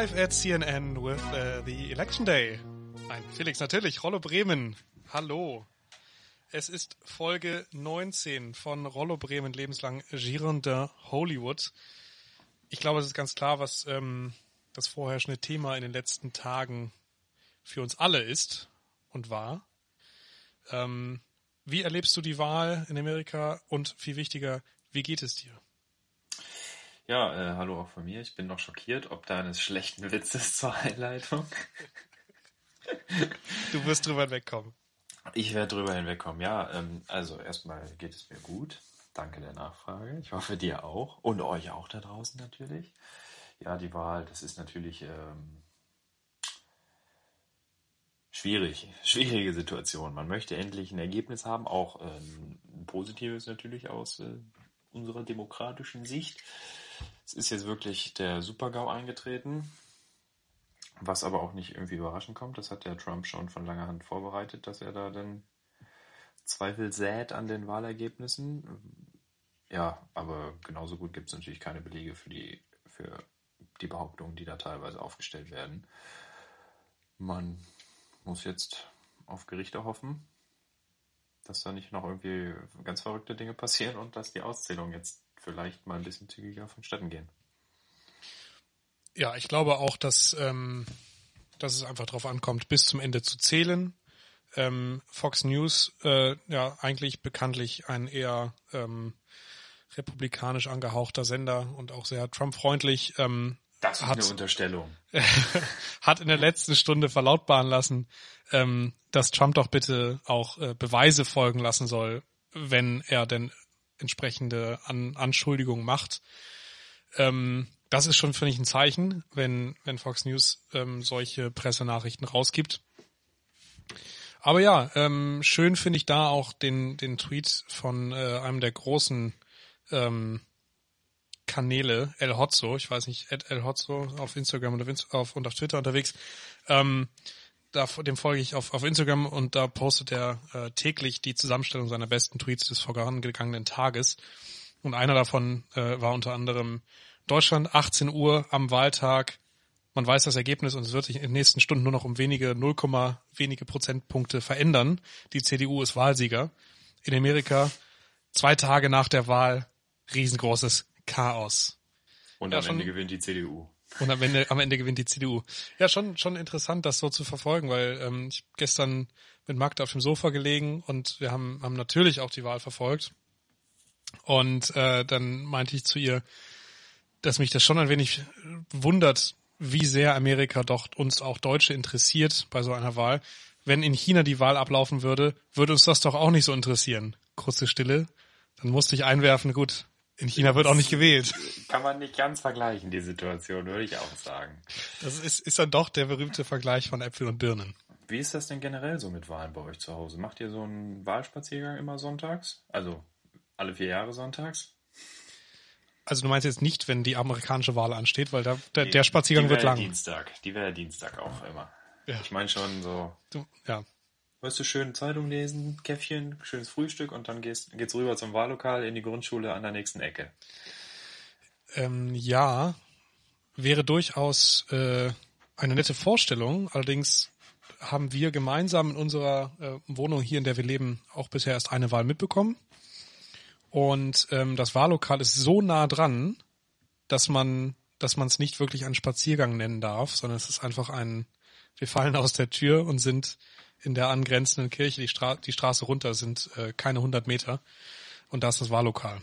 live at CNN with uh, the Election Day. Nein, Felix, natürlich, Rollo Bremen. Hallo. Es ist Folge 19 von Rollo Bremen lebenslang Girondin Hollywood. Ich glaube, es ist ganz klar, was ähm, das vorherrschende Thema in den letzten Tagen für uns alle ist und war. Ähm, wie erlebst du die Wahl in Amerika und viel wichtiger, wie geht es dir? Ja, äh, hallo auch von mir. Ich bin noch schockiert, ob da eines schlechten Witzes zur Einleitung. du wirst drüber hinwegkommen. Ich werde drüber hinwegkommen, ja. Ähm, also erstmal geht es mir gut. Danke der Nachfrage. Ich hoffe dir auch. Und euch auch da draußen natürlich. Ja, die Wahl, das ist natürlich ähm, schwierig. Schwierige Situation. Man möchte endlich ein Ergebnis haben, auch ähm, ein positives natürlich aus äh, unserer demokratischen Sicht. Es ist jetzt wirklich der Super-GAU eingetreten, was aber auch nicht irgendwie überraschend kommt. Das hat der Trump schon von langer Hand vorbereitet, dass er da dann Zweifel sät an den Wahlergebnissen. Ja, aber genauso gut gibt es natürlich keine Belege für die, für die Behauptungen, die da teilweise aufgestellt werden. Man muss jetzt auf Gerichte hoffen, dass da nicht noch irgendwie ganz verrückte Dinge passieren und dass die Auszählung jetzt vielleicht mal ein bisschen zügiger vonstatten gehen. Ja, ich glaube auch, dass, ähm, dass es einfach darauf ankommt, bis zum Ende zu zählen. Ähm, Fox News, äh, ja, eigentlich bekanntlich ein eher ähm, republikanisch angehauchter Sender und auch sehr Trump-freundlich. Ähm, das ist hat, eine Unterstellung. hat in der letzten Stunde verlautbaren lassen, ähm, dass Trump doch bitte auch äh, Beweise folgen lassen soll, wenn er denn entsprechende An Anschuldigungen macht. Ähm, das ist schon, finde ich, ein Zeichen, wenn, wenn Fox News ähm, solche Pressenachrichten rausgibt. Aber ja, ähm, schön finde ich da auch den, den Tweet von äh, einem der großen ähm, Kanäle, El Hotzo, ich weiß nicht, El Hotzo auf Instagram und auf, und auf Twitter unterwegs, ähm, da, dem folge ich auf, auf Instagram und da postet er äh, täglich die Zusammenstellung seiner besten Tweets des vorangegangenen Tages. Und einer davon äh, war unter anderem Deutschland 18 Uhr am Wahltag. Man weiß das Ergebnis und es wird sich in den nächsten Stunden nur noch um wenige 0, wenige Prozentpunkte verändern. Die CDU ist Wahlsieger. In Amerika zwei Tage nach der Wahl riesengroßes Chaos. Und ja, am Ende gewinnt die CDU. Und am Ende, am Ende gewinnt die CDU. Ja, schon, schon interessant, das so zu verfolgen, weil ähm, ich gestern mit Magda auf dem Sofa gelegen und wir haben, haben natürlich auch die Wahl verfolgt. Und äh, dann meinte ich zu ihr, dass mich das schon ein wenig wundert, wie sehr Amerika doch uns auch Deutsche interessiert bei so einer Wahl. Wenn in China die Wahl ablaufen würde, würde uns das doch auch nicht so interessieren. Kurze Stille. Dann musste ich einwerfen, gut, in China wird auch nicht gewählt. Kann man nicht ganz vergleichen, die Situation, würde ich auch sagen. Das ist, ist dann doch der berühmte Vergleich von Äpfel und Birnen. Wie ist das denn generell so mit Wahlen bei euch zu Hause? Macht ihr so einen Wahlspaziergang immer sonntags? Also alle vier Jahre sonntags? Also du meinst jetzt nicht, wenn die amerikanische Wahl ansteht, weil da, der, der Spaziergang wird lang. Dienstag. Die wäre Dienstag auch immer. Ja. Ich meine schon so. Du, ja. Weißt du, schön Zeitung lesen, Käffchen, schönes Frühstück und dann gehst, geht's rüber zum Wahllokal in die Grundschule an der nächsten Ecke. Ähm, ja, wäre durchaus äh, eine nette Vorstellung. Allerdings haben wir gemeinsam in unserer äh, Wohnung hier, in der wir leben, auch bisher erst eine Wahl mitbekommen. Und ähm, das Wahllokal ist so nah dran, dass man dass man es nicht wirklich einen Spaziergang nennen darf, sondern es ist einfach ein, wir fallen aus der Tür und sind in der angrenzenden Kirche die, Stra die Straße runter sind äh, keine 100 Meter und da ist das Wahllokal.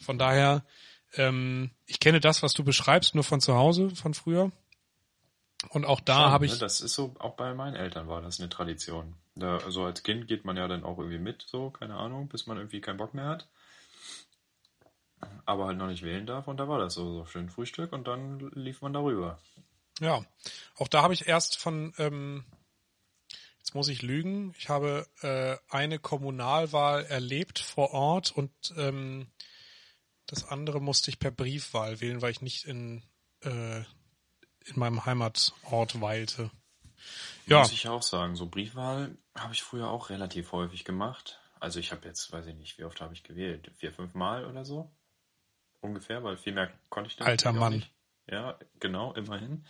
Von daher, ähm, ich kenne das, was du beschreibst, nur von zu Hause, von früher. Und auch da habe ich. Ne? Das ist so, auch bei meinen Eltern war das eine Tradition. Da, also als Kind geht man ja dann auch irgendwie mit, so, keine Ahnung, bis man irgendwie keinen Bock mehr hat. Aber halt noch nicht wählen darf und da war das so, so schön Frühstück und dann lief man darüber. Ja, auch da habe ich erst von ähm, Jetzt muss ich lügen. Ich habe äh, eine Kommunalwahl erlebt vor Ort und ähm, das andere musste ich per Briefwahl wählen, weil ich nicht in, äh, in meinem Heimatort weilte. Ja. Muss ich auch sagen. So Briefwahl habe ich früher auch relativ häufig gemacht. Also ich habe jetzt, weiß ich nicht, wie oft habe ich gewählt? Vier, fünf Mal oder so? Ungefähr, weil viel mehr konnte ich dann Alter Mann. Nicht. Ja, genau, immerhin.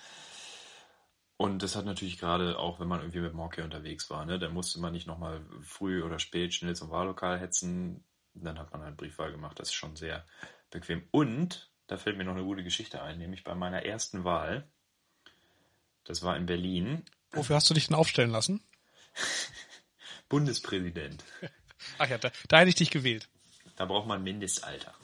Und das hat natürlich gerade auch, wenn man irgendwie mit dem Hockey unterwegs war, ne, da musste man nicht nochmal früh oder spät schnell zum Wahllokal hetzen. Dann hat man halt Briefwahl gemacht. Das ist schon sehr bequem. Und da fällt mir noch eine gute Geschichte ein, nämlich bei meiner ersten Wahl. Das war in Berlin. Wofür hast du dich denn aufstellen lassen? Bundespräsident. Ach ja, da, da hätte ich dich gewählt. Da braucht man Mindestalter.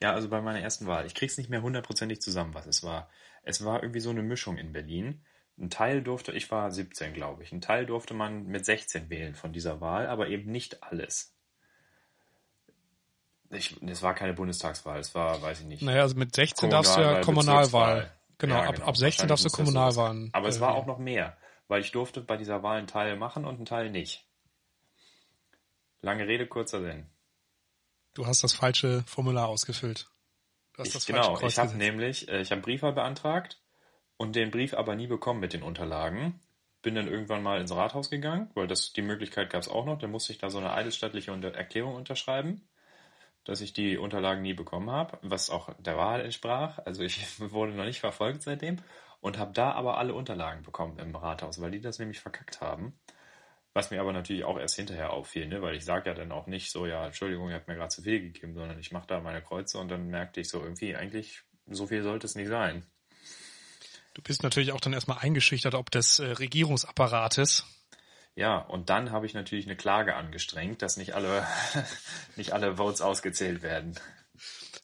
Ja, also bei meiner ersten Wahl. Ich krieg's nicht mehr hundertprozentig zusammen, was es war. Es war irgendwie so eine Mischung in Berlin. Ein Teil durfte, ich war 17, glaube ich, ein Teil durfte man mit 16 wählen von dieser Wahl, aber eben nicht alles. Ich, es war keine Bundestagswahl, es war, weiß ich nicht. Naja, also mit 16 darfst du ja Kommunalwahl. Genau, Ja, ab, genau. ab 16 darfst du Kommunalwahlen. Aber es äh, war auch noch mehr, weil ich durfte bei dieser Wahl einen Teil machen und einen Teil nicht. Lange Rede, kurzer Sinn. Du hast das falsche Formular ausgefüllt. Hast Ich, das genau, ich habe nämlich, äh, ich habe Briefwahl beantragt und den Brief aber nie bekommen mit den Unterlagen. Bin dann irgendwann mal ins Rathaus gegangen, weil das die Möglichkeit gab es auch noch. Dann musste ich da so eine eidesstattliche Erklärung unterschreiben, dass ich die Unterlagen nie bekommen habe, was auch der Wahrheit entsprach. Also ich wurde noch nicht verfolgt seitdem und habe da aber alle Unterlagen bekommen im Rathaus, weil die das nämlich verkackt haben. Was mir aber natürlich auch erst hinterher auffiel, ne? weil ich sage ja dann auch nicht so, ja, Entschuldigung, ihr habt mir gerade zu viel gegeben, sondern ich mache da meine Kreuze und dann merkte ich so irgendwie, eigentlich so viel sollte es nicht sein. Du bist natürlich auch dann erstmal eingeschüchtert, ob des äh, Regierungsapparates. Ja, und dann habe ich natürlich eine Klage angestrengt, dass nicht alle, nicht alle Votes ausgezählt werden.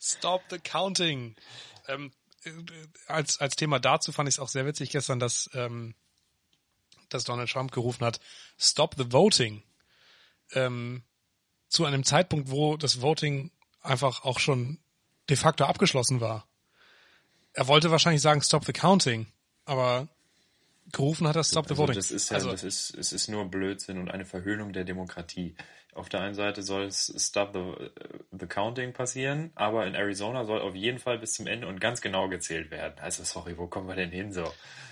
Stop the counting. Ähm, äh, als, als Thema dazu fand ich es auch sehr witzig gestern, dass, ähm, dass Donald Trump gerufen hat, Stop the voting. Ähm, zu einem Zeitpunkt, wo das Voting einfach auch schon de facto abgeschlossen war. Er wollte wahrscheinlich sagen, Stop the counting, aber gerufen hat er Stop the Also voting. das ist ja, also, das ist, es ist nur Blödsinn und eine Verhöhnung der Demokratie. Auf der einen Seite soll es Stop the, the Counting passieren, aber in Arizona soll auf jeden Fall bis zum Ende und ganz genau gezählt werden. Also sorry, wo kommen wir denn hin so?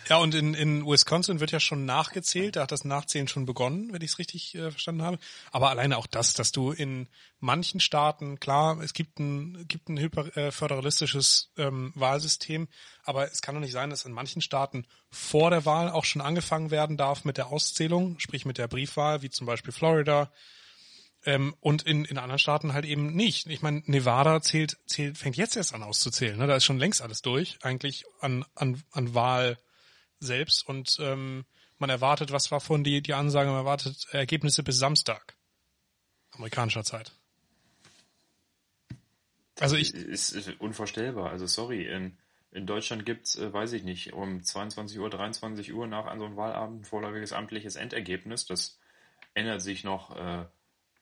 Ja, und in, in Wisconsin wird ja schon nachgezählt, da hat das Nachzählen schon begonnen, wenn ich es richtig äh, verstanden habe. Aber alleine auch das, dass du in manchen Staaten, klar, es gibt ein, gibt ein hyper, äh, föderalistisches ähm, Wahlsystem, aber es kann doch nicht sein, dass in manchen Staaten vor der Wahl auch schon angefangen werden darf mit der Auszählung, sprich mit der Briefwahl, wie zum Beispiel Florida, ähm, und in, in anderen Staaten halt eben nicht. Ich meine, Nevada zählt, zählt, fängt jetzt erst an auszuzählen. Ne? Da ist schon längst alles durch, eigentlich an, an, an Wahl selbst. Und ähm, man erwartet, was war vorhin die, die Ansage, man erwartet Ergebnisse bis Samstag. Amerikanischer Zeit. Also ich, ist, unvorstellbar. Also sorry, in, in Deutschland gibt's, äh, weiß ich nicht, um 22 Uhr, 23 Uhr nach so einem Wahlabend vorläufiges amtliches Endergebnis. Das ändert sich noch, äh,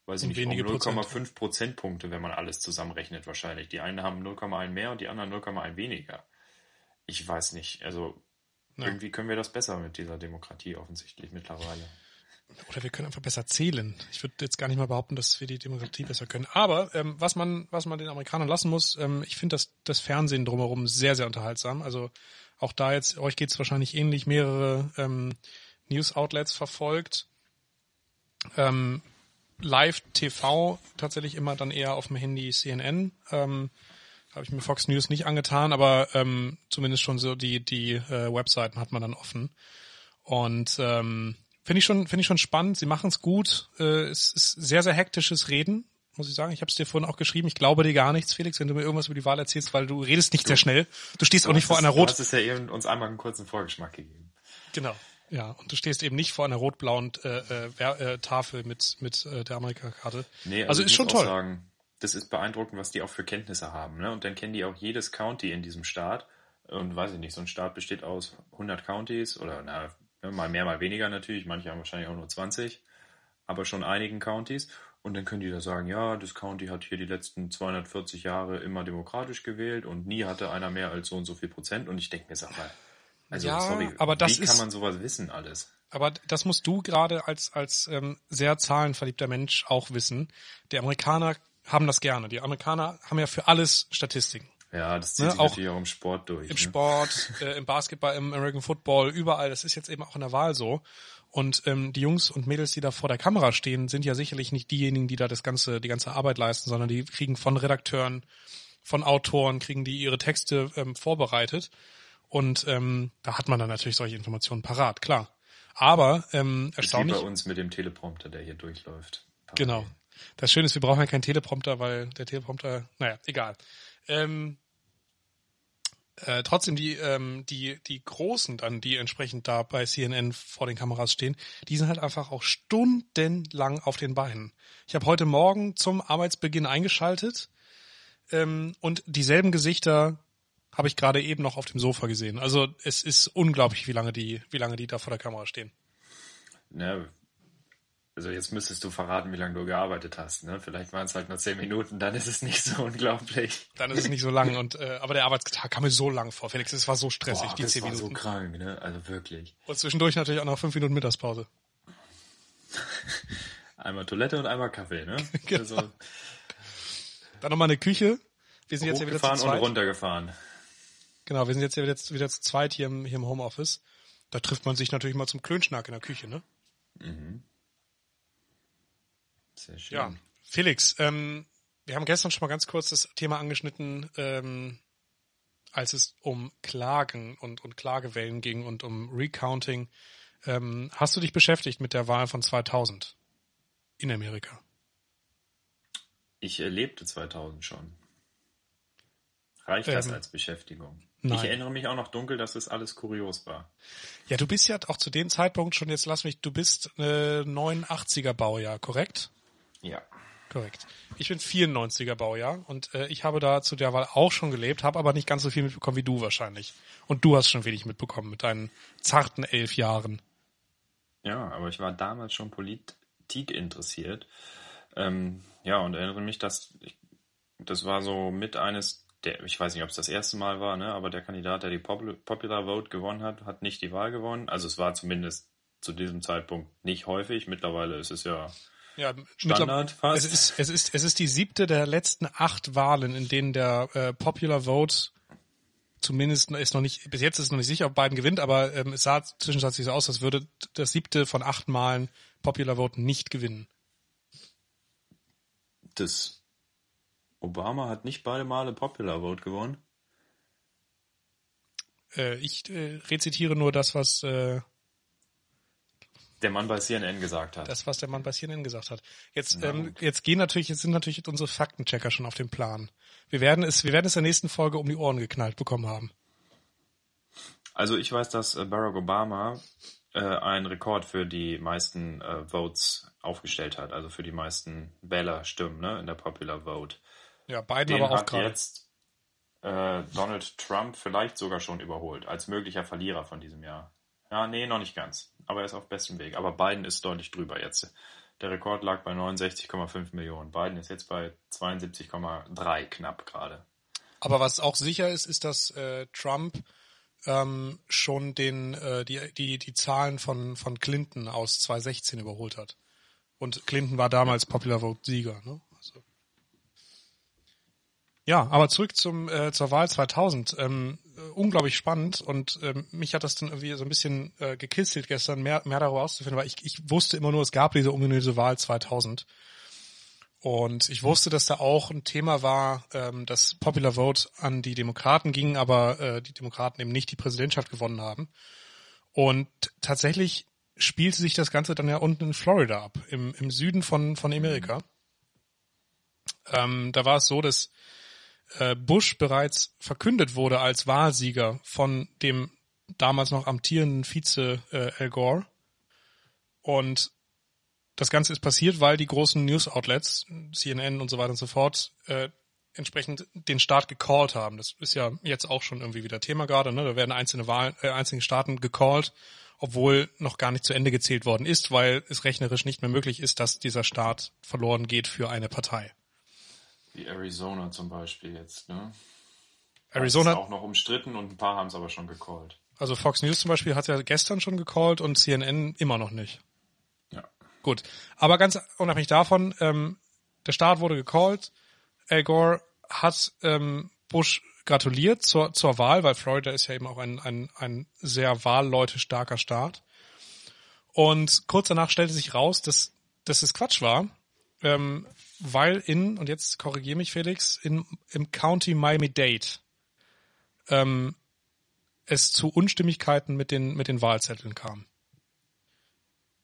weiß ich nicht, um Prozent. 0,5 Prozentpunkte, wenn man alles zusammenrechnet wahrscheinlich. Die einen haben 0,1 mehr und die anderen 0,1 weniger. Ich weiß nicht. Also Ja. irgendwie können wir das besser mit dieser Demokratie offensichtlich mittlerweile. oder wir können einfach besser zählen. Ich würde jetzt gar nicht mal behaupten, dass wir die Demokratie besser können. Aber ähm, was man, was man den Amerikanern lassen muss, ähm, ich finde das, das Fernsehen drumherum sehr, sehr unterhaltsam. Also auch da jetzt, euch geht's wahrscheinlich ähnlich, mehrere ähm, News-Outlets verfolgt. Ähm, Live-TV tatsächlich immer dann eher auf dem Handy CNN. Ähm, habe ich mir Fox News nicht angetan, aber ähm, zumindest schon so die die äh, Webseiten hat man dann offen. Und ähm, finde ich schon finde ich schon spannend. Sie machen es gut. Äh, es ist sehr sehr hektisches Reden, muss ich sagen. Ich habe es dir vorhin auch geschrieben. Ich glaube dir gar nichts, Felix, wenn du mir irgendwas über die Wahl erzählst, weil du redest nicht sehr schnell. Du stehst auch nicht vor einer Du rot hast es ja eben uns einmal einen kurzen Vorgeschmack gegeben. genau. Ja, und du stehst eben nicht vor einer rot-blauen äh, äh, äh, Tafel mit mit äh, der Amerika-Karte. Nee, also ich ist schon toll. Sagen, das ist beeindruckend, was die auch für Kenntnisse haben. Ne? Und dann kennen die auch jedes County in diesem Staat. Und weiß ich nicht, so ein Staat besteht aus 100 Counties oder na, ne, mal mehr, mal weniger natürlich. Manche haben wahrscheinlich auch nur 20, aber schon einigen Counties. Und dann können die da sagen, ja, das County hat hier die letzten 240 Jahre immer demokratisch gewählt und nie hatte einer mehr als so und so viel Prozent. Und ich denke mir, sag mal, also Ja, sorry, aber das wie ist- kann man sowas wissen alles? Aber das musst du gerade als, als ähm, sehr zahlenverliebter Mensch auch wissen. Die Amerikaner haben das gerne. Die Amerikaner haben ja für alles Statistiken. Ja, das zieht Ne, sich auch natürlich auch im Sport durch. Im ne? Sport, äh, im Basketball, im American Football, überall. Das ist jetzt eben auch in der Wahl so. Und ähm, die Jungs und Mädels, die da vor der Kamera stehen, sind ja sicherlich nicht diejenigen, die da das ganze, die ganze Arbeit leisten, sondern die kriegen von Redakteuren, von Autoren, kriegen die ihre Texte ähm, vorbereitet. Und ähm, da hat man dann natürlich solche Informationen parat, klar. Aber ähm, erstaunlich. Wie bei uns mit dem Teleprompter, der hier durchläuft. Parallel. Genau. Das Schöne ist, wir brauchen ja keinen Teleprompter, weil der Teleprompter, naja, egal. Ähm, äh, trotzdem die ähm, die die großen dann die entsprechend da bei CNN vor den Kameras stehen die sind halt einfach auch stundenlang auf den Beinen ich habe heute Morgen zum Arbeitsbeginn eingeschaltet ähm, und dieselben Gesichter habe ich gerade eben noch auf dem Sofa gesehen also es ist unglaublich wie lange die wie lange die da vor der Kamera stehen ja, also jetzt müsstest du verraten, wie lange du gearbeitet hast. Ne? Vielleicht waren es halt nur zehn Minuten, dann ist es nicht so unglaublich. Dann ist es nicht so lang. Und äh, aber der Arbeitstag kam mir so lang vor. Felix, es war so stressig, Boah, die das zehn war Minuten. so krank, ne? Also wirklich. Und zwischendurch natürlich auch noch fünf Minuten Mittagspause. einmal Toilette und einmal Kaffee, ne? genau. Also, dann nochmal eine Küche. Wir sind jetzt ja wieder zu zweit. und runtergefahren. Genau, wir sind jetzt ja wieder, wieder zu zweit hier im, hier im Homeoffice. Da trifft man sich natürlich mal zum Klönschnack in der Küche, ne? Mhm. Sehr schön. Ja, Felix, ähm, wir haben gestern schon mal ganz kurz das Thema angeschnitten, ähm, als es um Klagen und, und Klagewellen ging und um Recounting. Ähm, hast du dich beschäftigt mit der Wahl von 2000 in Amerika? Ich erlebte 2000 schon. Reicht das Ähm, als Beschäftigung? nein. Ich erinnere mich auch noch dunkel, dass es alles kurios war. Ja, du bist ja auch zu dem Zeitpunkt schon, jetzt lass mich, du bist äh, 89er Baujahr, korrekt? Ja. Korrekt. Ich bin 94er Baujahr und äh, ich habe da zu der Wahl auch schon gelebt, habe aber nicht ganz so viel mitbekommen wie du wahrscheinlich. Und du hast schon wenig mitbekommen mit deinen zarten elf Jahren. Ja, aber ich war damals schon Politik interessiert. Ähm, ja, und erinnere mich, dass ich, das war so mit eines der, ich weiß nicht, ob es das erste Mal war, ne, aber der Kandidat, der die Popul Popular Vote gewonnen hat, hat nicht die Wahl gewonnen. Also es war zumindest zu diesem Zeitpunkt nicht häufig. Mittlerweile ist es ja Ja, Standard fast. Es ist, es ist, es ist die siebte der letzten acht Wahlen, in denen der äh, Popular Vote zumindest ist noch nicht, bis jetzt ist noch nicht sicher, ob Biden gewinnt, aber ähm, es sah zwischenzeitlich so aus, als würde das siebte von acht Malen Popular Vote nicht gewinnen. das Obama hat nicht beide Male Popular Vote gewonnen. Äh, ich äh, rezitiere nur das, was äh, Der Mann bei CNN gesagt hat. das, was der Mann bei CNN gesagt hat. Jetzt, ähm, jetzt gehen natürlich, jetzt sind natürlich unsere Faktenchecker schon auf dem Plan. Wir werden es, wir werden es in der nächsten Folge um die Ohren geknallt bekommen haben. Also ich weiß, dass äh, Barack Obama äh, einen Rekord für die meisten äh, Votes aufgestellt hat, also für die meisten Wählerstimmen ne, in der Popular Vote. Ja, Biden Den aber auch hat gerade. jetzt äh, Donald Trump vielleicht sogar schon überholt, als möglicher Verlierer von diesem Jahr. Ja, nee, noch nicht ganz. Aber er ist auf bestem Weg. Aber Biden ist deutlich drüber jetzt. Der Rekord lag bei 69,5 Millionen. Biden ist jetzt bei 72,3 knapp gerade. Aber was auch sicher ist, ist, dass äh, Trump ähm, schon den äh, die die die Zahlen von von Clinton aus 2016 überholt hat. Und Clinton war damals Popular Vote Sieger. Ne? Ja, aber zurück zum äh, zur Wahl 2000. Ähm, äh, unglaublich spannend und ähm, mich hat das dann irgendwie so ein bisschen äh, gekitzelt gestern, mehr mehr darüber auszufinden, weil ich ich wusste immer nur, es gab diese ominöse Wahl 2000. Und ich wusste, dass da auch ein Thema war, ähm, dass Popular Vote an die Demokraten ging, aber äh, die Demokraten eben nicht die Präsidentschaft gewonnen haben. Und tatsächlich spielte sich das Ganze dann ja unten in Florida ab, im, im Süden von, von Amerika. Ähm, da war es so, dass äh, Bush bereits verkündet wurde als Wahlsieger von dem damals noch amtierenden Vize äh, Al Gore. Und das Ganze ist passiert, weil die großen News-Outlets, CNN und so weiter und so fort, äh, entsprechend den Staat gecallt haben. Das ist ja jetzt auch schon irgendwie wieder Thema gerade. Ne? Da werden einzelne Wahlen, äh, einzelne Staaten gecallt, obwohl noch gar nicht zu Ende gezählt worden ist, weil es rechnerisch nicht mehr möglich ist, dass dieser Staat verloren geht für eine Partei. Wie Arizona zum Beispiel jetzt. Ne? Arizona, Ist auch noch umstritten und ein paar haben es aber schon gecallt. also Fox News zum Beispiel hat ja gestern schon gecallt und CNN immer noch nicht. Ja. Gut, aber ganz unabhängig davon, ähm, der Staat wurde gecallt. Al Gore hat ähm, Bush gratuliert zur, zur Wahl, weil Florida ist ja eben auch ein, ein, ein sehr Wahlleute starker Staat. Und kurz danach stellte sich raus, dass, dass es Quatsch war. Ähm, weil in, und jetzt korrigiere mich Felix, in, im County Miami-Dade ähm, es zu Unstimmigkeiten mit den, mit den Wahlzetteln kam.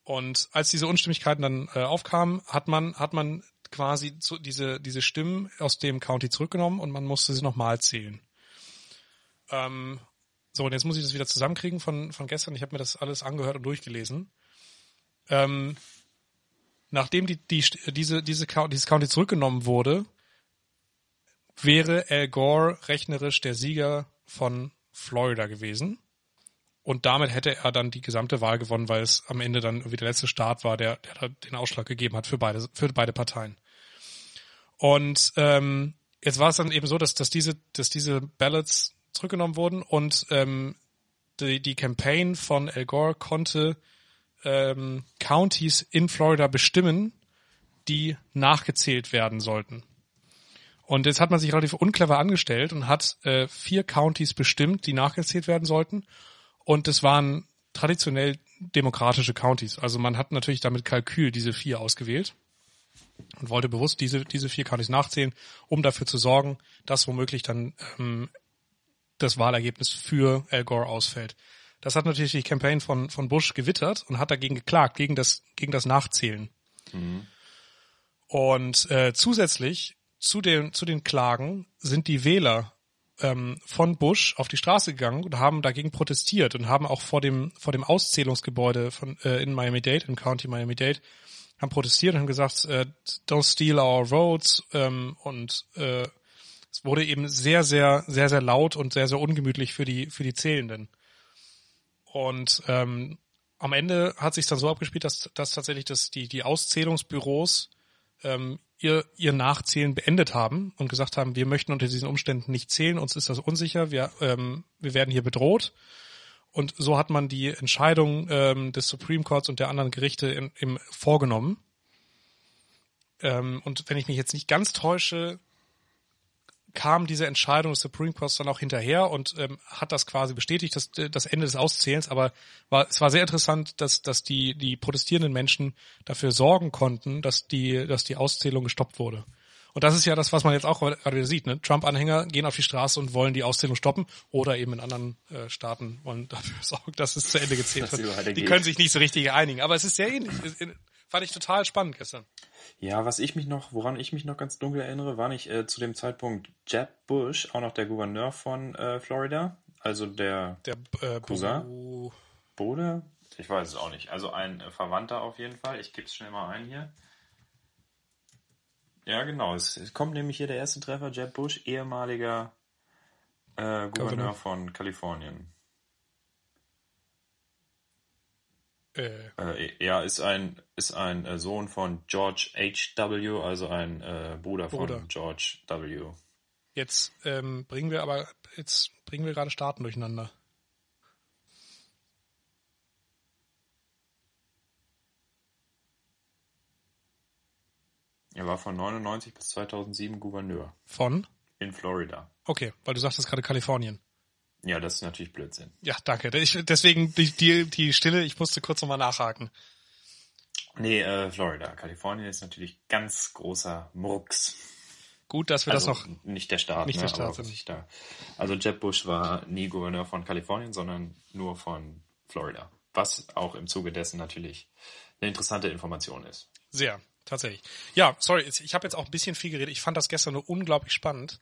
Und als diese Unstimmigkeiten dann äh, aufkamen, hat man, hat man quasi zu, diese, diese Stimmen aus dem County zurückgenommen und man musste sie nochmal zählen. Ähm, so, und jetzt muss ich das wieder zusammenkriegen von, von gestern. Ich habe mir das alles angehört und durchgelesen. Ähm, nachdem die, die, diese, diese, dieses County zurückgenommen wurde, wäre Al Gore rechnerisch der Sieger von Florida gewesen. Und damit hätte er dann die gesamte Wahl gewonnen, weil es am Ende dann irgendwie der letzte Start war, der, der den Ausschlag gegeben hat für beide, für beide Parteien. Und ähm, jetzt war es dann eben so, dass, dass diese, dass diese Ballots zurückgenommen wurden und ähm, die, die Campaign von Al Gore konnte ähm, Counties in Florida bestimmen, die nachgezählt werden sollten. Und jetzt hat man sich relativ unclever angestellt und hat äh, vier Counties bestimmt, die nachgezählt werden sollten. Und es waren traditionell demokratische Counties. Also man hat natürlich damit Kalkül diese vier ausgewählt und wollte bewusst diese, diese vier Counties nachzählen, um dafür zu sorgen, dass womöglich dann ähm, das Wahlergebnis für Al Gore ausfällt. Das hat natürlich die Campaign von, von Bush gewittert und hat dagegen geklagt, gegen das, gegen das Nachzählen. Mhm. Und äh, zusätzlich zu den, zu den Klagen sind die Wähler ähm, von Bush auf die Straße gegangen und haben dagegen protestiert und haben auch vor dem, vor dem Auszählungsgebäude von, äh, in Miami-Dade, im County Miami-Dade, haben protestiert und haben gesagt, äh, don't steal our votes ähm, und äh, es wurde eben sehr, sehr, sehr, sehr laut und sehr, sehr ungemütlich für die, für die Zählenden. Und ähm, am Ende hat sich dann so abgespielt, dass, dass tatsächlich das, die, die Auszählungsbüros ähm, ihr, ihr Nachzählen beendet haben und gesagt haben, wir möchten unter diesen Umständen nicht zählen, uns ist das unsicher, wir, ähm, wir werden hier bedroht. Und so hat man die Entscheidung ähm, des Supreme Courts und der anderen Gerichte in, im, vorgenommen. Ähm, und wenn ich mich jetzt nicht ganz täusche, kam diese Entscheidung des Supreme Courts dann auch hinterher und ähm, hat das quasi bestätigt, das, das Ende des Auszählens. Aber war, es war sehr interessant, dass, dass die, die protestierenden Menschen dafür sorgen konnten, dass die, dass die Auszählung gestoppt wurde. Und das ist ja das, was man jetzt auch gerade wieder sieht. Ne? Trump-Anhänger gehen auf die Straße und wollen die Auszählung stoppen oder eben in anderen äh, Staaten wollen dafür sorgen, dass es zu Ende gezählt wird. Die können sich nicht so richtig einigen. Aber es ist sehr ähnlich. Fand ich total spannend gestern. Ja, was ich mich noch, woran ich mich noch ganz dunkel erinnere, war nicht äh, zu dem Zeitpunkt Jeb Bush auch noch der Gouverneur von äh, Florida, also der, der äh, Cousin, Bruder, ich weiß es auch nicht. Also ein äh, Verwandter auf jeden Fall. Ich gebe es schnell mal ein hier. Ja, genau. Es, es, kommt nämlich hier der erste Treffer, Jeb Bush, ehemaliger äh, Gouverneur von Kalifornien. Äh, äh, ja, ist ein, ist ein äh, Sohn von George H.W., also ein äh, Bruder, Bruder, von George W. Jetzt ähm, bringen wir aber, jetzt bringen wir gerade Staaten durcheinander. Er war von 99 bis 2007 Gouverneur. Von? In Florida. Okay, weil du sagtest gerade Kalifornien. Ja, das ist natürlich Blödsinn. Ja, danke. Ich, deswegen die, die, die Stille, ich musste kurz nochmal nachhaken. Nee, äh, Florida. Kalifornien ist natürlich ganz großer Murks. Gut, dass wir also das noch. Nicht der Staat, nicht ne, der Staat sind. Da, also Jeb Bush war nie Gouverneur von Kalifornien, sondern nur von Florida. Was auch im Zuge dessen natürlich eine interessante Information ist. Sehr, tatsächlich. Ja, sorry, ich habe jetzt auch ein bisschen viel geredet. Ich fand das gestern nur unglaublich spannend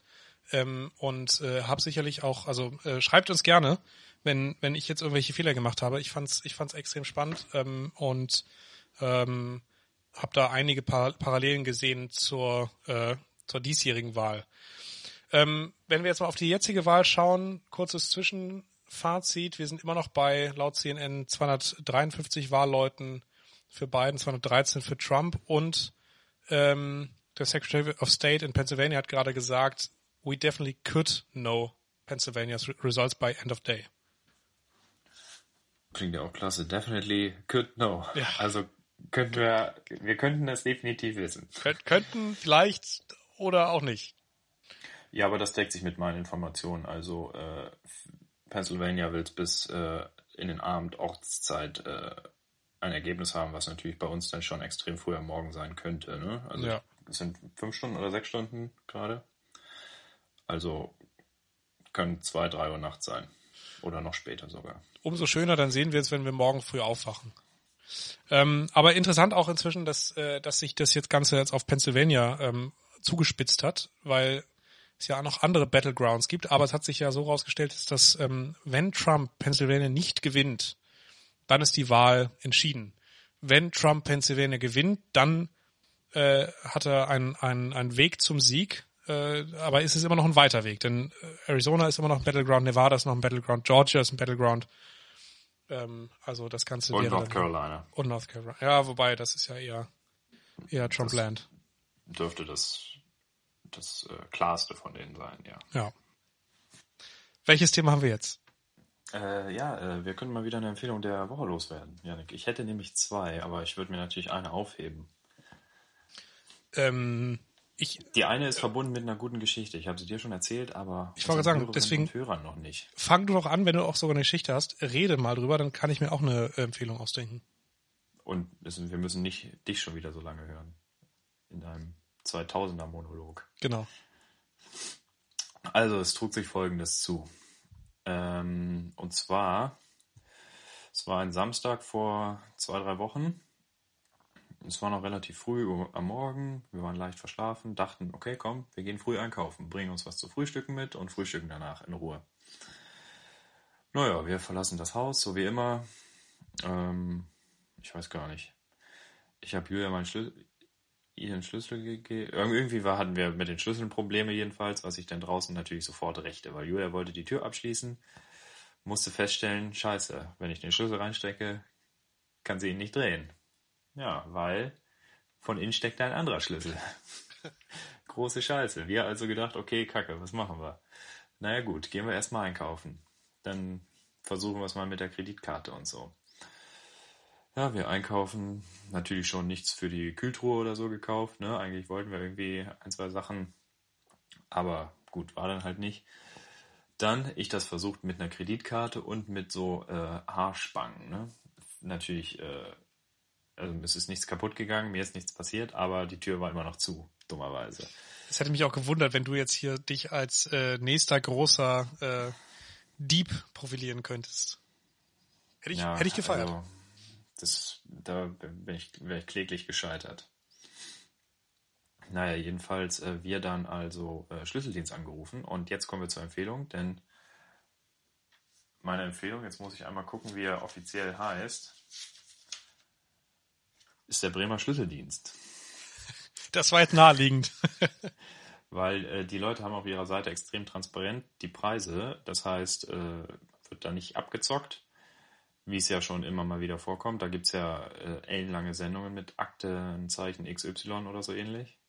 ähm, und äh, habe sicherlich auch, also äh, schreibt uns gerne, wenn wenn ich jetzt irgendwelche Fehler gemacht habe. Ich fand's ich fand's extrem spannend ähm, und ähm, habe da einige Par Parallelen gesehen zur äh, zur diesjährigen Wahl. Ähm, wenn wir jetzt mal auf die jetzige Wahl schauen, kurzes Zwischenfazit. Wir sind immer noch bei laut CNN 253 Wahlleuten für Biden, 213 für Trump und ähm, der Secretary of State in Pennsylvania hat gerade gesagt, we definitely could know Pennsylvania's results by end of day. Klingt ja auch klasse. Definitely could know. Ja. Also könnten wir, wir könnten das definitiv wissen. Kön könnten vielleicht oder auch nicht. Ja, aber das deckt sich mit meinen Informationen. Also äh, Pennsylvania will bis äh, in den Abend Ortszeit äh, ein Ergebnis haben, was natürlich bei uns dann schon extrem früh am Morgen sein könnte. Ne? Also ja. es sind fünf Stunden oder sechs Stunden gerade. Also können zwei, drei Uhr nachts sein. Oder noch später sogar. Umso schöner, dann sehen wir es, wenn wir morgen früh aufwachen. Ähm, aber interessant auch inzwischen, dass, äh, dass sich das jetzt Ganze jetzt auf Pennsylvania ähm, zugespitzt hat, weil es ja auch noch andere Battlegrounds gibt, aber es hat sich ja so rausgestellt, dass ähm, wenn Trump Pennsylvania nicht gewinnt, dann ist die Wahl entschieden. Wenn Trump Pennsylvania gewinnt, dann äh, hat er einen, einen, einen Weg zum Sieg, äh, aber ist es immer noch ein weiter Weg, denn äh, Arizona ist immer noch ein Battleground, Nevada ist noch ein Battleground, Georgia ist ein Battleground. Ähm, also das Ganze Und wäre North Carolina. und North Carolina. Ja, wobei das ist ja eher eher Trumpland. Dürfte das, das äh, klarste von denen sein, ja. Ja. Welches Thema haben wir jetzt? Äh, ja, äh, wir können mal wieder eine Empfehlung der Woche loswerden, Janik. Ich hätte nämlich zwei, aber ich würde mir natürlich eine aufheben. Ähm, ich Die eine ist verbunden mit einer guten Geschichte. Ich habe sie dir schon erzählt, aber Ich wollte sagen, deswegen- Hörern noch nicht. fang du doch an, wenn du auch sogar eine Geschichte hast, rede mal drüber, dann kann ich mir auch eine äh, Empfehlung ausdenken. Und wir müssen nicht dich schon wieder so lange hören. In einem 2000er Monolog. Genau. Also, es trug sich Folgendes zu. Ähm, und zwar, es war ein Samstag vor zwei, drei Wochen. Es war noch relativ früh am Morgen. Wir waren leicht verschlafen, dachten, okay, komm, wir gehen früh einkaufen, bringen uns was zu frühstücken mit und frühstücken danach in Ruhe. Naja, wir verlassen das Haus, so wie immer. Ähm, ich weiß gar nicht. Ich habe Julia meinen Schlüssel, ihren Schlüssel gegeben. Irgendwie war, hatten wir mit den Schlüsseln Probleme jedenfalls, was ich dann draußen natürlich sofort rächte, weil Julia wollte die Tür abschließen, musste feststellen, scheiße, wenn ich den Schlüssel reinstecke, kann sie ihn nicht drehen. Ja, weil von innen steckt ein anderer Schlüssel. Große Scheiße. Wir also gedacht, okay, kacke, was machen wir? Naja gut, gehen wir erstmal einkaufen. Dann versuchen wir es mal mit der Kreditkarte und so. Ja, wir einkaufen natürlich schon nichts für die Kühltruhe oder so gekauft. Ne? Eigentlich wollten wir irgendwie ein, zwei Sachen, aber gut, war dann halt nicht. Dann ich das versucht mit einer Kreditkarte und mit so äh, Haarspangen. Ne? Natürlich, äh, also es ist nichts kaputt gegangen, mir ist nichts passiert, aber die Tür war immer noch zu, dummerweise. Es hätte mich auch gewundert, wenn du jetzt hier dich als äh, nächster großer äh, Dieb profilieren könntest. Hätte ich, Ja, hätte ich gefeiert. Also, das, da bin ich, wäre ich kläglich gescheitert. Naja, jedenfalls, äh, wir dann also äh, Schlüsseldienst angerufen und jetzt kommen wir zur Empfehlung, denn meine Empfehlung, jetzt muss ich einmal gucken, wie er offiziell heißt, ist der Bremer Schlüsseldienst. das war jetzt naheliegend. Weil äh, die Leute haben auf ihrer Seite extrem transparent die Preise. Das heißt, äh, wird da nicht abgezockt, wie es ja schon immer mal wieder vorkommt. Da gibt's ja äh, ellenlange Sendungen mit Aktenzeichen XY oder so ähnlich,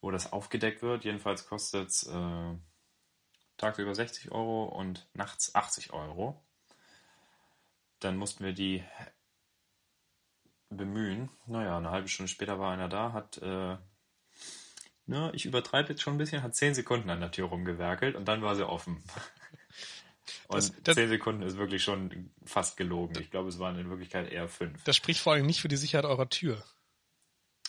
wo das aufgedeckt wird. Jedenfalls kostet's äh, tagsüber 60 Euro und nachts 80 Euro. Dann mussten wir die bemühen. Naja, eine halbe Stunde später war einer da, hat äh, ne, ich übertreibe jetzt schon ein bisschen, hat zehn Sekunden an der Tür rumgewerkelt und dann war sie offen. Und Das- das- zehn Sekunden ist wirklich schon fast gelogen. Ich glaube, es waren in Wirklichkeit eher fünf. Das spricht vor allem nicht für die Sicherheit eurer Tür.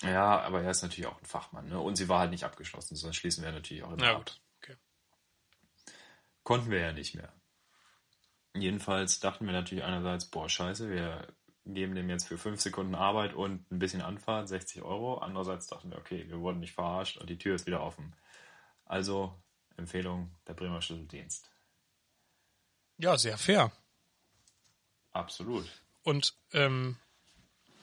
Ja, aber er ist natürlich auch ein Fachmann. Ne? Und sie war halt nicht abgeschlossen, sonst schließen wir natürlich auch immer Na ab. gut. Okay. Konnten wir ja nicht mehr. Jedenfalls dachten wir natürlich einerseits, boah, scheiße, wir geben dem jetzt für fünf Sekunden Arbeit und ein bisschen Anfahrt 60 Euro. Andererseits dachten wir, okay, wir wurden nicht verarscht und die Tür ist wieder offen. Also Empfehlung der Bremer Schlüsseldienst. Ja, sehr fair. Absolut. Und ähm,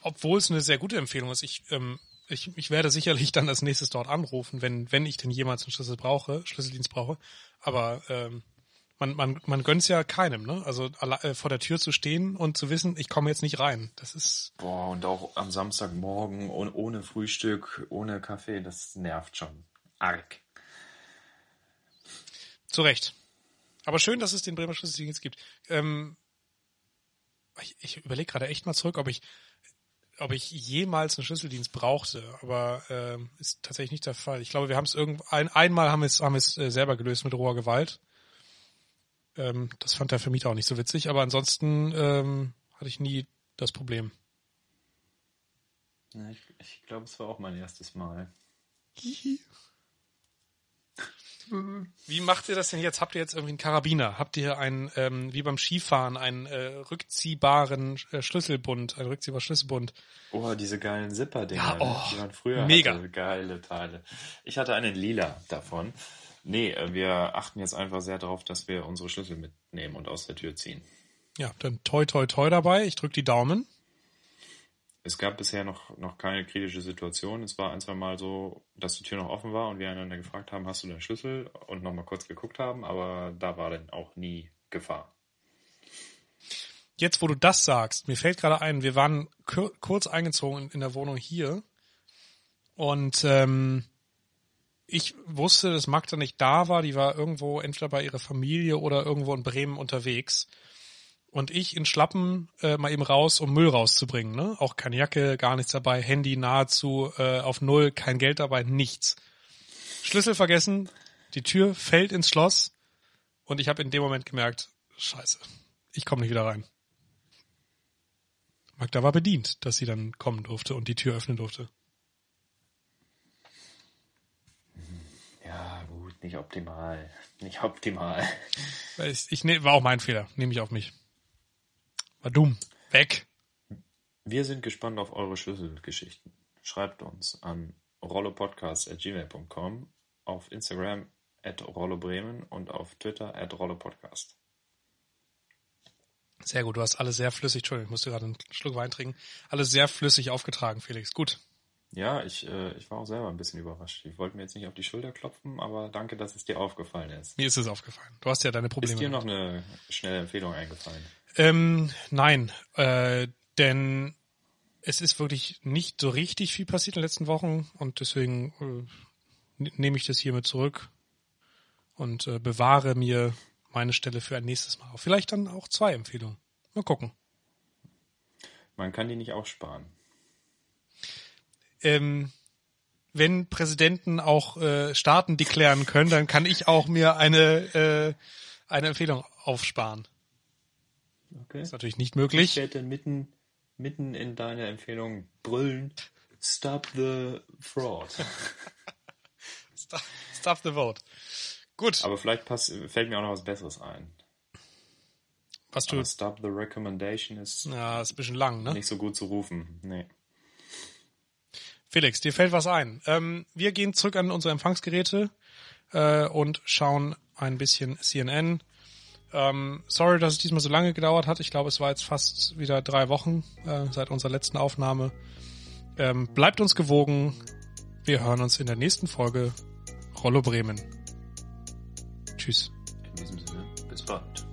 obwohl es eine sehr gute Empfehlung ist, ich, ähm, ich, ich werde sicherlich dann als nächstes dort anrufen, wenn, wenn ich denn jemals einen Schlüssel brauche, Schlüsseldienst brauche. Aber ähm, man, man, man gönnt's ja keinem, ne? Also äh, vor der Tür zu stehen und zu wissen, ich komme jetzt nicht rein. Das ist Boah, und auch am Samstagmorgen ohne, ohne Frühstück, ohne Kaffee, das nervt schon. Arg. zu Recht. Aber schön, dass es den Bremer Schlüsseldienst gibt. Ähm, ich ich überlege gerade echt mal zurück, ob ich ob ich jemals einen Schlüsseldienst brauchte, aber ähm, ist tatsächlich nicht der Fall. Ich glaube, wir haben es irgend ein, einmal haben wir es haben wir es äh, selber gelöst mit roher Gewalt. Ähm, das fand der Vermieter auch nicht so witzig, aber ansonsten ähm, hatte ich nie das Problem. Ja, ich ich glaube, es war auch mein erstes Mal. Wie macht ihr das denn jetzt? Habt ihr jetzt irgendwie einen Karabiner? Habt ihr einen, ähm, wie beim Skifahren, einen äh, rückziehbaren äh, Schlüsselbund, einen rückziehbaren Schlüsselbund? Oh, diese geilen Zipper-Dinger, Ja, ne? oh, die man früher mega. hatte. Geile Teile. Ich hatte einen lila davon. Nee, äh, wir achten jetzt einfach sehr darauf, dass wir unsere Schlüssel mitnehmen und aus der Tür ziehen. Ja, dann toi toi toi dabei. Ich drück die Daumen. Es gab bisher noch, noch keine kritische Situation. Es war ein, zwei Mal so, dass die Tür noch offen war und wir einander gefragt haben, hast du deinen Schlüssel? Und nochmal kurz geguckt haben, aber da war dann auch nie Gefahr. Jetzt, wo du das sagst, mir fällt gerade ein, wir waren kur kurz eingezogen in, in der Wohnung hier und ähm, ich wusste, dass Magda nicht da war. Die war irgendwo entweder bei ihrer Familie oder irgendwo in Bremen unterwegs. Und ich in Schlappen äh, mal eben raus, um Müll rauszubringen. Ne? Auch keine Jacke, gar nichts dabei, Handy nahezu äh, auf Null, kein Geld dabei, nichts. Schlüssel vergessen, die Tür fällt ins Schloss und ich habe in dem Moment gemerkt, scheiße, ich komme nicht wieder rein. Magda war bedient, dass sie dann kommen durfte und die Tür öffnen durfte. Ja, gut, nicht optimal. Nicht optimal. Ich, ich ne, war auch mein Fehler, nehme ich auf mich. War dumm. Weg. Wir sind gespannt auf eure Schlüsselgeschichten. Schreibt uns an rollopodcast.gmail.com, auf Instagram at rollobremen und auf Twitter at rollopodcast. Sehr gut, du hast alles sehr flüssig, Entschuldigung, ich musste gerade einen Schluck Wein trinken. Alles sehr flüssig aufgetragen, Felix. Gut. Ja, ich, äh, ich war auch selber ein bisschen überrascht. Ich wollte mir jetzt nicht auf die Schulter klopfen, aber danke, dass es dir aufgefallen ist. Mir ist es aufgefallen. Du hast ja deine Probleme. Ist dir noch eine schnelle Empfehlung eingefallen? Ähm, nein, äh, denn es ist wirklich nicht so richtig viel passiert in den letzten Wochen und deswegen äh, ne- nehme ich das hiermit zurück und äh, bewahre mir meine Stelle für ein nächstes Mal auf. Vielleicht dann auch zwei Empfehlungen. Mal gucken. Man kann die nicht aufsparen. Ähm, wenn Präsidenten auch äh, Staaten deklären können, dann kann ich auch mir eine, äh, eine Empfehlung aufsparen. Okay. Ist natürlich nicht Ich möglich. werde dann mitten, mitten in deiner Empfehlung brüllen, stop the fraud. Stop, stop the vote. Gut, Aber vielleicht passt, fällt mir auch noch was Besseres ein. was du... Aber stop the recommendation ist Ja, ist ein bisschen lang, ne? nicht so gut zu rufen. Nee. Felix, dir fällt was ein. Ähm, wir gehen zurück an unsere Empfangsgeräte äh, und schauen ein bisschen CNN. Ähm, sorry, dass es diesmal so lange gedauert hat. Ich glaube, es war jetzt fast wieder drei Wochen äh, seit unserer letzten Aufnahme. Ähm, bleibt uns gewogen. Wir hören uns in der nächsten Folge Rollo Bremen. Tschüss. In diesem Sinne, bis bald.